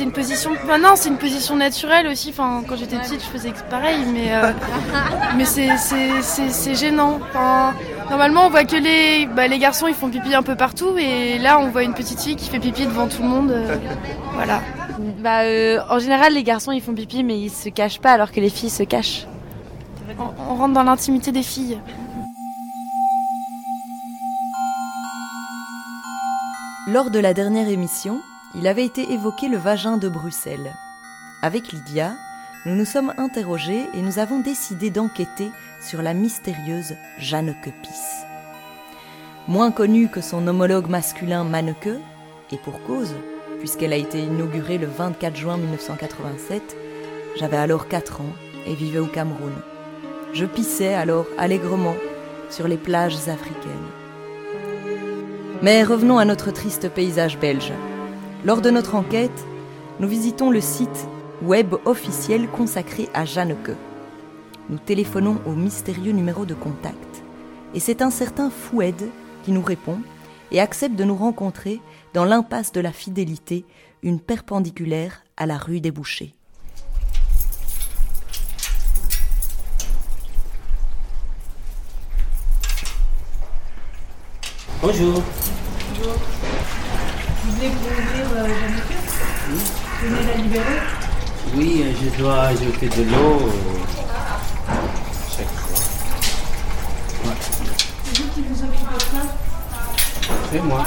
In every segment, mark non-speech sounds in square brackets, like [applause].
c'est une position. Maintenant, c'est une position naturelle aussi. Enfin, quand j'étais petite, je faisais pareil, mais euh, [laughs] mais c'est gênant. Enfin, normalement, on voit que les bah, les garçons, ils font pipi un peu partout, et là, on voit une petite fille qui fait pipi devant tout le monde. euh, [laughs] voilà. Bah, euh, en général, les garçons ils font pipi, mais ils se cachent pas, alors que les filles se cachent. On, on rentre dans l'intimité des filles. Lors de la dernière émission, il avait été évoqué le vagin de Bruxelles. Avec Lydia, nous nous sommes interrogés et nous avons décidé d'enquêter sur la mystérieuse Jeanneke Pis. Moins connue que son homologue masculin Manneke, et pour cause, puisqu'elle a été inaugurée le 24 juin 1987, j'avais alors 4 ans et vivais au Cameroun. Je pissais alors allègrement sur les plages africaines. Mais revenons à notre triste paysage belge. Lors de notre enquête, nous visitons le site web officiel consacré à Jeanneke. Nous téléphonons au mystérieux numéro de contact. Et c'est un certain Foued qui nous répond et accepte de nous rencontrer dans l'impasse de la fidélité, une perpendiculaire à la rue des Bouchers. Bonjour. Vous pour ouvrir Vous venez la libérer Oui, euh, je dois ajouter de l'eau chaque fois. C'est vous qui vous occupez de ça? C'est moi.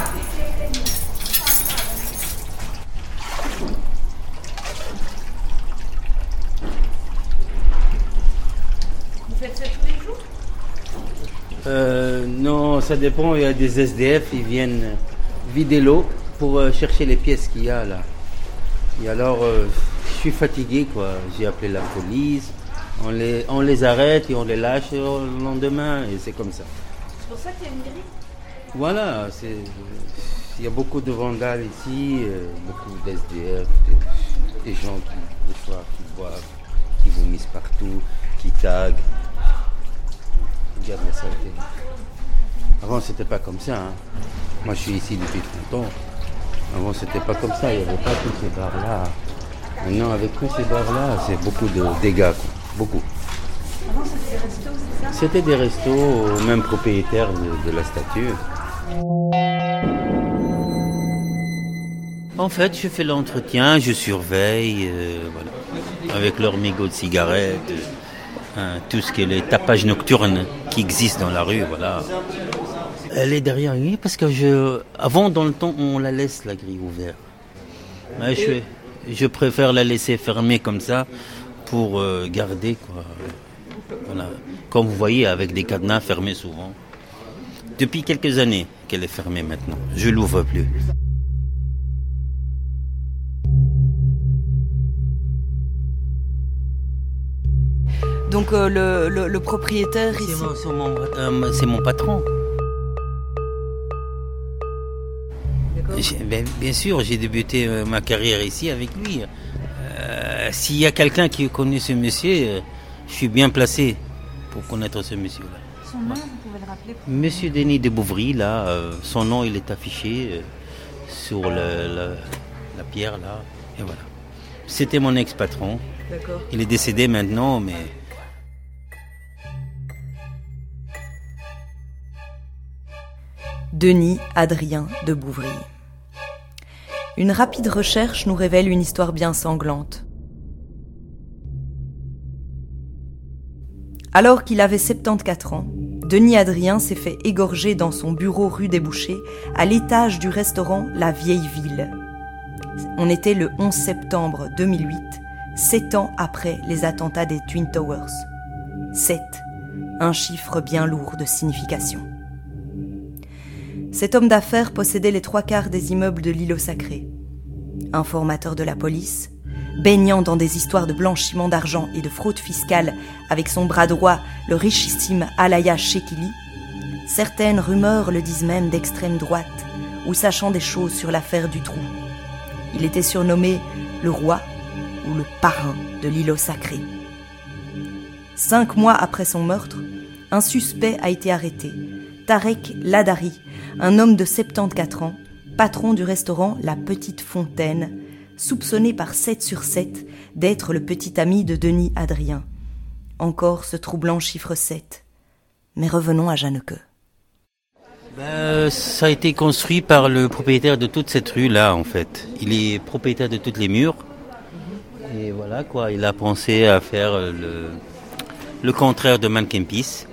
Vous faites ça tous les jours? Euh, non, ça dépend. Il y a des SDF, ils viennent vider l'eau pour euh, chercher les pièces qu'il y a là. Et alors, euh, je suis fatigué, quoi. J'ai appelé la police. On les, on les arrête et on les lâche le lendemain, et c'est comme ça. C'est pour ça qu'il y a une mairie Voilà, c'est, il y a beaucoup de vandales ici, euh, beaucoup d'SDF, des, des gens qui, des fois, qui boivent, qui vomissent partout, qui taguent. Regarde la saleté. Avant, c'était pas comme ça. hein. Moi, je suis ici depuis 30 ans. Avant, c'était pas comme ça. Il n'y avait pas tous ces bars-là. Maintenant, avec tous ces bars-là, c'est beaucoup de dégâts. quoi. Beaucoup. Avant, c'était des restos, même propriétaires de, la statue. En fait, je fais l'entretien, je surveille, euh, voilà, avec leur mégots de cigarettes, euh, hein, tout ce qui est les tapages nocturnes qui existent dans la rue, voilà. Elle est derrière lui parce que je, avant dans le temps, on la laisse la grille ouverte. Je, je préfère la laisser fermée comme ça pour euh, garder quoi. Voilà. Comme vous voyez, avec des cadenas fermés souvent. Depuis quelques années qu'elle est fermée maintenant. Je l'ouvre plus. Donc euh, le, le- le propriétaire C'est ici... mon, c'est mon- euh, c'est mon patron. Ben, bien sûr, j'ai débuté euh, ma carrière ici avec lui. Euh, S'il y a quelqu'un qui connaît ce monsieur, je suis bien placé pour connaître ce monsieur-là. Son nom, vous pouvez le rappeler Monsieur Denis de Bouvry, là, son nom, il est affiché sur le- la pierre, là. Et voilà. C'était mon ex-patron. D'accord. Il est décédé maintenant, mais Denis Adrien de Bouvry. Une rapide recherche nous révèle une histoire bien sanglante. Alors qu'il avait 74 ans, Denis Adrien s'est fait égorger dans son bureau rue des Bouchers, à l'étage du restaurant La Vieille Ville. On était le 11 septembre 2008, sept ans après les attentats des Twin Towers. Sept, un chiffre bien lourd de signification. Cet homme d'affaires possédait les trois quarts des immeubles de l'îlot sacré. Informateur de la police, baignant dans des histoires de blanchiment d'argent et de fraude fiscale avec son bras droit, le richissime Alaya Shekili, certaines rumeurs le disent même d'extrême droite ou sachant des choses sur l'affaire du trou. Il était surnommé le roi ou le parrain de l'îlot sacré. Cinq mois après son meurtre, un suspect a été arrêté, Tarek Ladari, un homme de 74 ans, patron du restaurant La Petite Fontaine, soupçonné par 7 sur 7 d'être le petit ami de Denis Adrien. Encore ce troublant chiffre 7. Mais revenons à Jeanneke. Ben, ça a été construit par le propriétaire de toute cette rue-là, en fait. Il est propriétaire de tous les murs. Et voilà, quoi. Il a pensé à faire le, le contraire de Peace.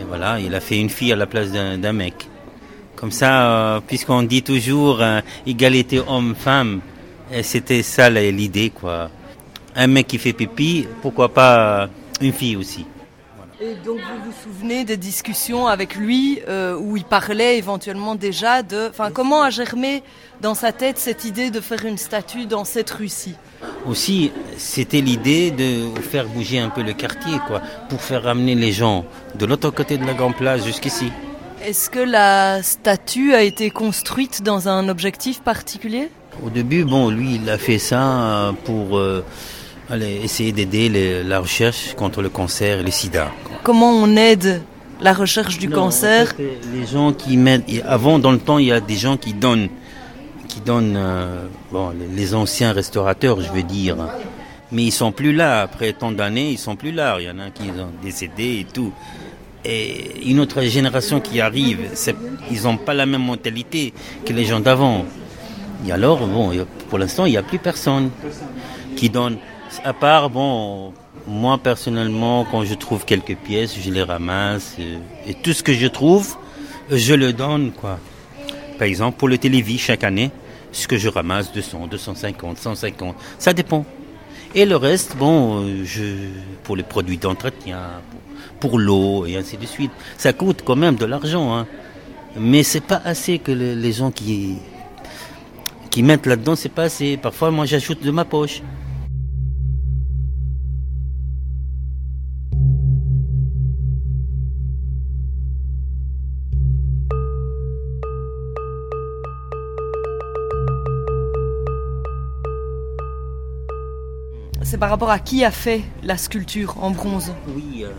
Et voilà, il a fait une fille à la place d'un mec. Comme ça, euh, puisqu'on dit toujours euh, égalité homme-femme, c'était ça l'idée, quoi. Un mec qui fait pipi, pourquoi pas une fille aussi. Et donc vous vous souvenez des discussions avec lui euh, où il parlait éventuellement déjà de... Enfin, comment a germé dans sa tête cette idée de faire une statue dans cette rue-ci Aussi, c'était l'idée de faire bouger un peu le quartier, quoi, pour faire ramener les gens de l'autre côté de la grande place jusqu'ici. Est-ce que la statue a été construite dans un objectif particulier? Au début, bon, lui, il a fait ça pour... Euh, allez, essayer d'aider la recherche contre le cancer et le sida. Comment on aide la recherche du cancer? Les gens qui mettent, avant dans le temps, il y a des gens qui donnent, qui donnent, euh, bon, les anciens restaurateurs, je veux dire, mais ils sont plus là. Après tant d'années, ils sont plus là. Il y en a qui sont décédés et tout. Et une autre génération qui arrive, ils n'ont pas la même mentalité que les gens d'avant. Et alors, bon, pour l'instant, il n'y a plus personne qui donne. À part, bon, moi personnellement, quand je trouve quelques pièces, je les ramasse. Et, tout ce que je trouve, je le donne, quoi. Par exemple, pour le télévis, chaque année, ce que je ramasse, 200, 250, 150, ça dépend. Et le reste, bon, je, pour les produits d'entretien, pour, l'eau et ainsi de suite. Ça coûte quand même de l'argent, hein. Mais c'est pas assez que les gens qui, qui mettent là-dedans, c'est pas assez. Parfois, moi, j'ajoute de ma poche. C'est par rapport à qui a fait la sculpture en bronze Oui, euh,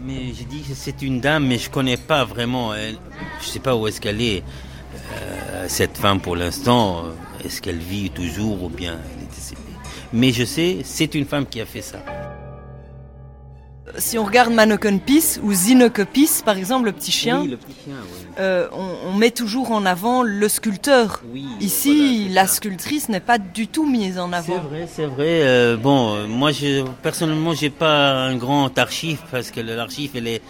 mais j'ai dit que c'est une dame, mais je connais pas vraiment. Elle, je sais pas où est-ce qu'elle est. Euh, cette femme pour l'instant, euh, est-ce qu'elle vit toujours ou bien elle est décédée Mais je sais, c'est une femme qui a fait ça si on regarde Manoken Peace ou Zineke Peace, par exemple, le petit chien, euh, on, met toujours en avant le sculpteur. Ici, la sculptrice n'est pas du tout mise en avant. C'est vrai, c'est vrai. Euh, bon, euh, moi, je, personnellement, j'ai pas un grand archive parce que l'archive, est,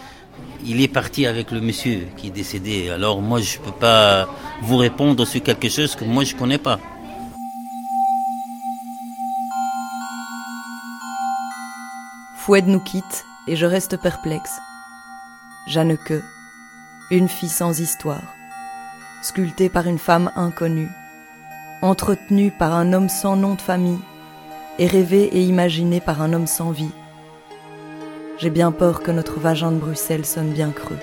il est parti avec le monsieur qui est décédé. Alors moi, je peux pas vous répondre sur quelque chose que moi je connais pas. Foued nous quitte et je reste perplexe. Jeanneke, une fille sans histoire, sculptée par une femme inconnue, entretenue par un homme sans nom de famille, et rêvée et imaginée par un homme sans vie. J'ai bien peur que notre vagin de Bruxelles sonne bien creux.